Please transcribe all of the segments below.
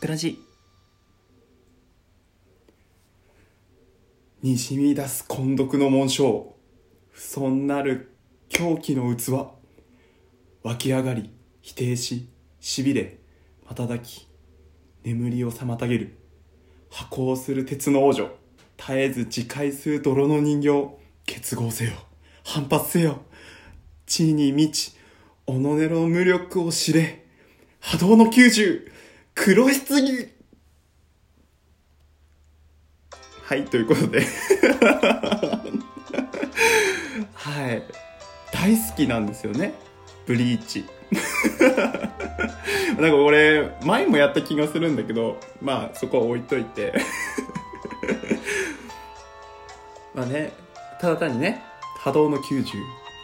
くらじにしみ出す混読の紋章。不損なる狂気の器。湧き上がり否定ししびれ瞬き眠りを妨げる。破行する鉄の王女。絶えず自戒する泥の人形。結合せよ。反発せよ。地に満ち己の無力を知れ。波動の90九十黒棺はいということで。はい。大好きなんですよね。ブリーチ。なんか俺前もやった気がするんだけどまあそこは置いといて。まあねただ単にね波動の90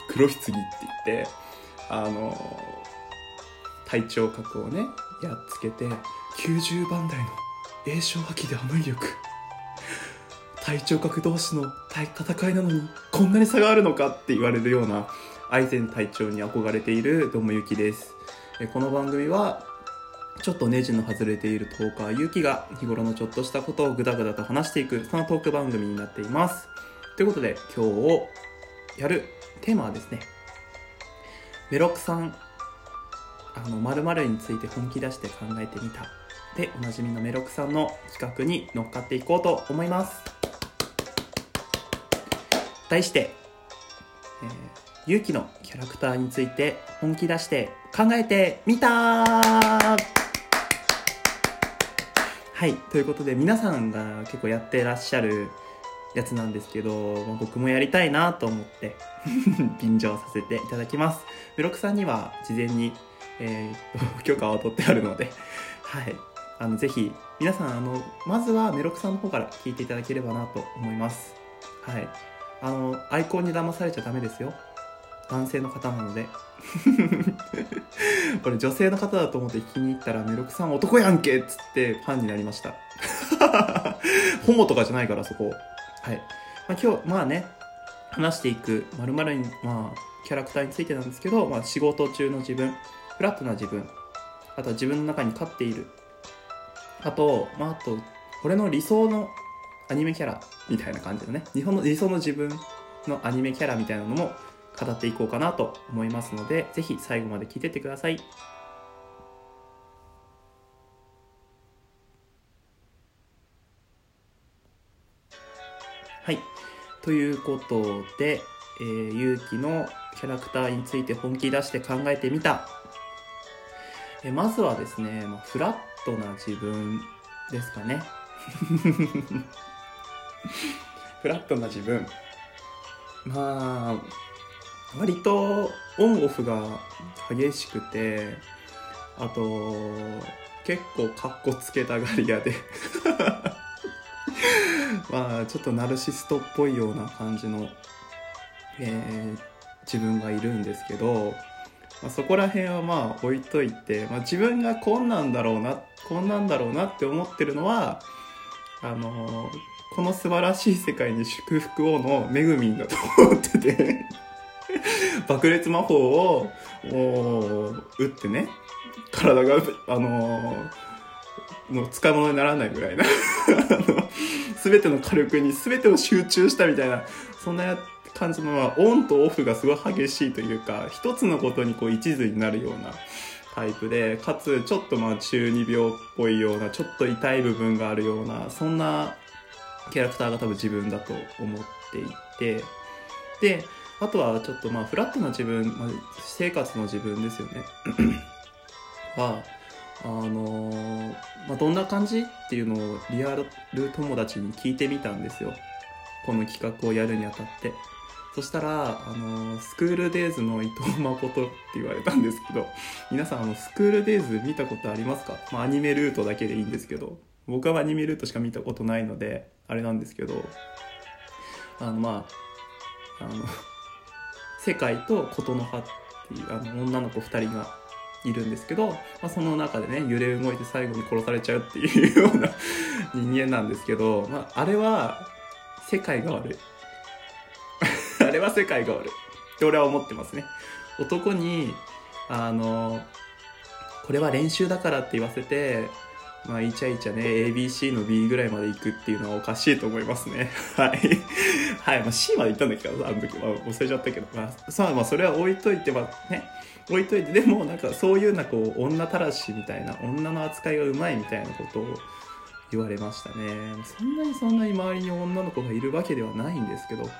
黒棺って言ってあの体調角をねやっつけて90番台の栄翔破棄であの威力。体調角同士の戦いなのにこんなに差があるのかって言われるような愛禅隊長に憧れているどもゆきです。この番組はちょっとネジの外れているトーカーゆきが日頃のちょっとしたことをグダグダと話していくそのトーク番組になっています。ということで今日やるテーマはですねメロクさんあの〇〇について本気出して考えてみた。でおなじみのメロクさんの企画に乗っかっていこうと思います。題して、えー、勇気のキャラクターについて本気出して考えてみた。はいということで皆さんが結構やってらっしゃるやつなんですけど、僕もやりたいなと思って 便乗させていただきます。メロクさんには事前に、えー、許可を取ってあるので はい。あのぜひ皆さんあのまずはメロクさんの方から聞いていただければなと思います。はい。あのアイコンに騙されちゃダメですよ。男性の方なので。これ女性の方だと思って聞きに行ったらメロクさん男やんけ！っつってファンになりました。ホモとかじゃないからそこ。はい、まあ、今日まあね話していくまるにまあキャラクターについてなんですけど、まあ、仕事中の自分。フラットな自分。あとは自分の中に勝っている。あとまああと俺の理想のアニメキャラみたいな感じのね。日本の理想の自分のアニメキャラみたいなのも語っていこうかなと思いますのでぜひ最後まで聞いてってください。はい。ということで、えー、勇気のキャラクターについて本気出して考えてみた、え、まずはですね、まあ、フラットな自分ですかね。フラットな自分。まあ割とオンオフが激しくてあと結構カッコつけたがり屋で。まあちょっとナルシストっぽいような感じの、えー、自分がいるんですけど、まあ、そこら辺はまあ置いといて、まあ、自分がこんなんだろうなこんなんだろうなって思ってるのはあのこの素晴らしい世界に祝福をの恵みんだと思ってて 爆裂魔法を打ってね体があのの使い物にならないぐらいな 全ての火力に全てを集中したみたいなそんなやつ感じの、ま、オンとオフがすごい激しいというか一つのことにこう一途になるようなタイプでかつちょっとまあ中二病っぽいようなちょっと痛い部分があるようなそんなキャラクターが多分自分だと思っていて。であとはちょっとまあフラットな自分、まあ、生活の自分ですよね。はあのー、まあ、どんな感じっていうのをリアル友達に聞いてみたんですよ。この企画をやるにあたって。そしたら、あの、スクールデイズの伊藤誠って言われたんですけど 皆さんあのスクールデイズ見たことありますか、まあ、アニメルートだけでいいんですけど僕はアニメルートしか見たことないのであれなんですけどあのまああの世界と琴の葉っていうあの女の子2人がいるんですけど、まあ、その中でね揺れ動いて最後に殺されちゃうっていうような人間なんですけど、まあ、あれは世界が悪い。れは世界が悪いって俺は思ってますね男にあのこれは練習だからって言わせてまあ、イチャイチャね、ABC の B ぐらいまで行くっていうのはおかしいと思いますね。はい。はい。まあ、C まで行ったんだけど、あの時は忘れちゃったけど、まあ、さあ、まあ、それは置いといて、まあ、ね、置いといて、でも、なんか、そういうな、こう、女たらしみたいな、女の扱いがうまいみたいなことを言われましたね。そんなにそんなに周りに女の子がいるわけではないんですけど。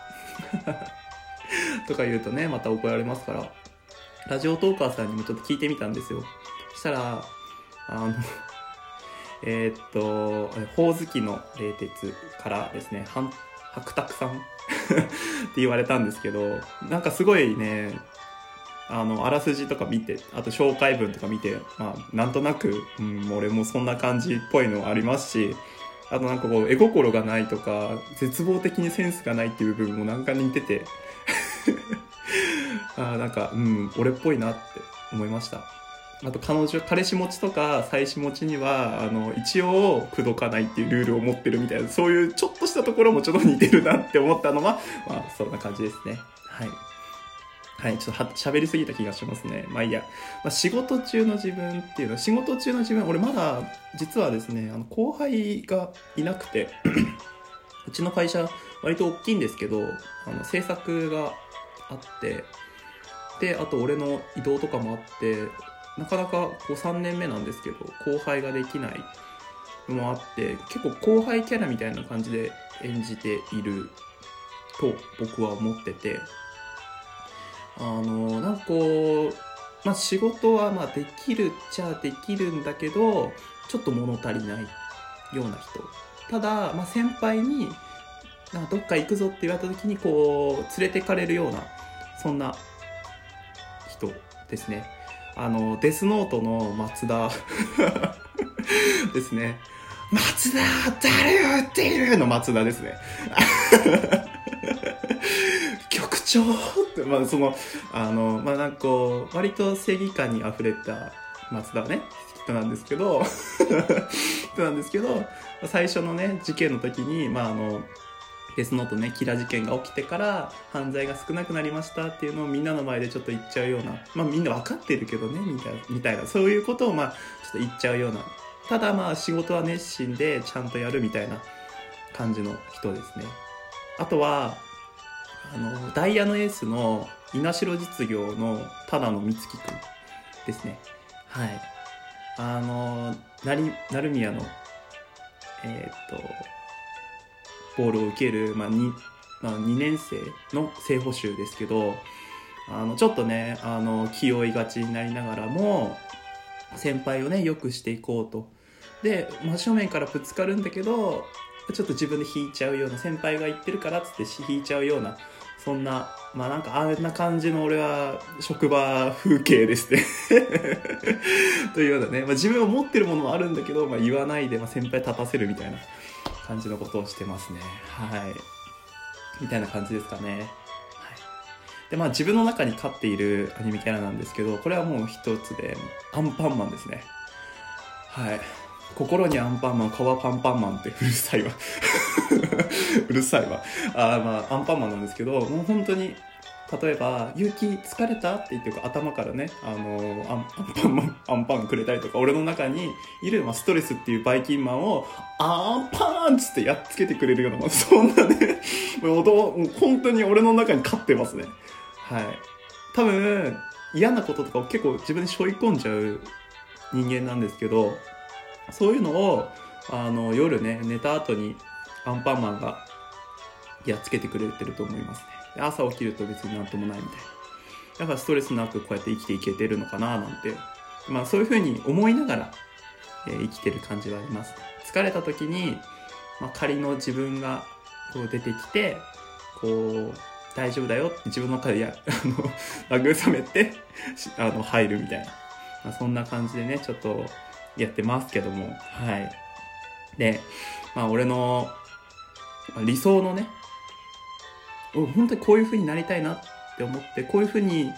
とか言うとね、また怒られますから。ラジオトーカーさんにもちょっと聞いてみたんですよ。そしたら、あの、え、っと、ほおずきの冷徹からですね、はん白沢さん って言われたんですけど、なんかすごいね、あの、あらすじとか見て、あと紹介文とか見て、まあ、なんとなく、うん、俺もそんな感じっぽいのありますし、あとなんかこう、絵心がないとか、絶望的にセンスがないっていう部分もなんか似てて あなんか、うん、俺っぽいなって思いました。あと彼女、彼氏持ちとか妻子持ちには、あの、一応、口説かないっていうルールを持ってるみたいな、そういうちょっとしたところもちょっと似てるなって思ったのは、まあ、そんな感じですね。はい。はい、ちょっと喋りすぎた気がしますね。まあいいや。まあ、仕事中の自分っていうのは、仕事中の自分、俺まだ、実はですね、あの、後輩がいなくて うちの会社、割と大きいんですけど、あの、制作があって、で、あと俺の移動とかもあって、なかなかこう3年目なんですけど後輩ができないのもあって結構後輩キャラみたいな感じで演じていると僕は思っててあのなんかこう、まあ、仕事はまあできるっちゃできるんだけどちょっと物足りないような人。ただ、まあ、先輩になんかどっか行くぞって言われた時にこう連れてかれるようなそんな人ですね。あの、デスノートの松田。ですね。松田誰を撃っている？の松田ですね。局長って、まあその、あの、まあなんかこう、割と正義感に溢れた松田ね、人なんですけど、人なんですけど、最初のね、事件の時に、まああの、デスノートね、キラ事件が起きてから犯罪が少なくなりましたっていうのをみんなの前でちょっと言っちゃうような、まあみんな分かってるけどね、みたいな、みたいな、そういうことをまあちょっと言っちゃうような、ただまあ仕事は熱心でちゃんとやるみたいな感じの人ですね。あとは、あの、ダイヤのエースの稲城実業のただの美月くんですね。はい。あの、成宮の、えー、っと、ボールを受ける、まあ 2, まあ、2年生の正捕手ですけどあのちょっとねあの気負いがちになりながらも先輩をねよくしていこうと。で真正面からぶつかるんだけどちょっと自分で引いちゃうような先輩が言ってるからっつって引いちゃうようなそんなまあなんかあんな感じの俺は職場風景ですね。というようなね、まあ、自分は持ってるものもあるんだけど、まあ、言わないで、先輩立たせるみたいな。感じのことをしてますね。はい。みたいな感じですかね。はい。で、まあ自分の中に飼っているアニメキャラなんですけど、これはもう一つで、アンパンマンですね。はい。心にアンパンマン、皮パンパンマンってうるさいわ うるさいわ。あまあ、アンパンマンなんですけど、もう本当に例えば、勇気疲れた？って言って頭からね、あのアン、パンマン、アンパンくれたりとか、俺の中にいる、まあ、ストレスっていうバイキンマンを、アンパンつってやっつけてくれるような、そんなね、もう本当に俺の中に勝ってますね。はい。多分、嫌なこととかを結構自分で背負い込んじゃう人間なんですけど、そういうのを、あの、夜ね、寝た後にアンパンマンがやっつけてくれてると思いますね。朝起きると別になんともないみたいな。だからストレスなくこうやって生きていけてるのかななんて、まあそういうふうに思いながら、えー、生きてる感じはあります。疲れた時に、まあ、仮の自分がこう出てきて、こう、大丈夫だよって自分の中でや、あの、慰めて、あの、入るみたいな。まあ、そんな感じでね、ちょっとやってますけども、はい。で、まあ俺の理想のね、本当にこういう風になりたいなって思ってこういう風に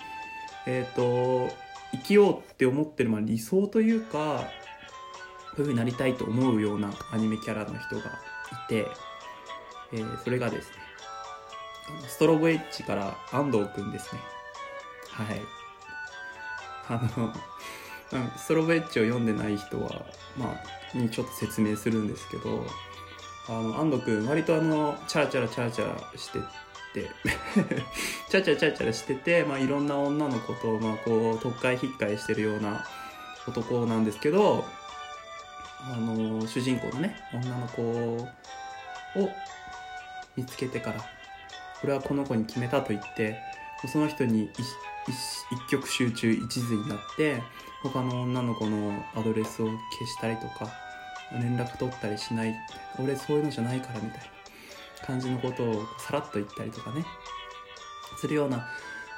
えっ、ー、と生きようって思ってる、まあ、理想というかこういう風になりたいと思うようなアニメキャラの人がいて、えー、それがですねストロボエッジから安藤くんですね。はい。あのストロボエッジを読んでない人はまあにちょっと説明するんですけどあの安藤君割とあのチャラチャラチャラチャラしてて。チャチャチャチャしてて、まあ、いろんな女の子と、まあ、こう特会引っかえしてるような男なんですけどあの主人公のね女の子を見つけてから俺はこの子に決めたと言ってその人に一極集中一途になって他の女の子のアドレスを消したりとか連絡取ったりしない俺そういうのじゃないからみたいな。感じのことをさらっと言ったりとかね。するような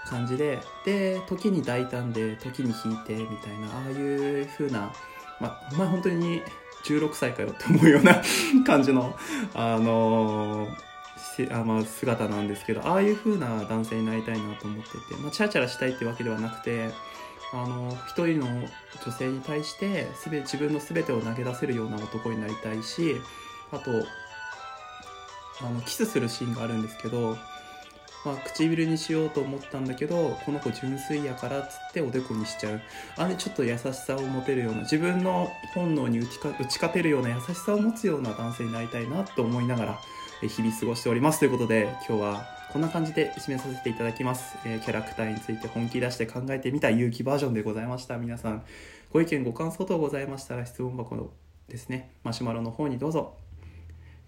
感じでで時に大胆で時に引いてみたいなああいう風なまあお前本当に16歳かよって思うような 感じのあのーあまあ、姿なんですけどああいう風な男性になりたいなと思ってて、まあ、チャラチャラしたいってわけではなくてあの一人の女性に対して全自分の全てを投げ出せるような男になりたいしあとあのキスするシーンがあるんですけど、まあ、唇にしようと思ったんだけどこの子純粋やからっつっておでこにしちゃう。あれちょっと優しさを持てるような自分の本能に打ちか打ち勝てるような優しさを持つような男性になりたいなと思いながら日々過ごしております。ということで今日はこんな感じで締めさせていただきます、えー、キャラクターについて本気出して考えてみた勇気バージョンでございました。皆さんご意見ご感想等ございましたら質問箱のですね。マシュマロの方にどうぞ、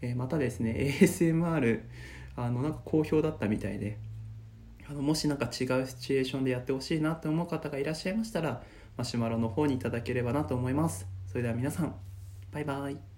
え、またですね ASMR あのなんか好評だったみたいであのもし何か違うシチュエーションでやってほしいなと思う方がいらっしゃいましたらマシュマロの方にいただければなと思います。それでは皆さんバイバイ。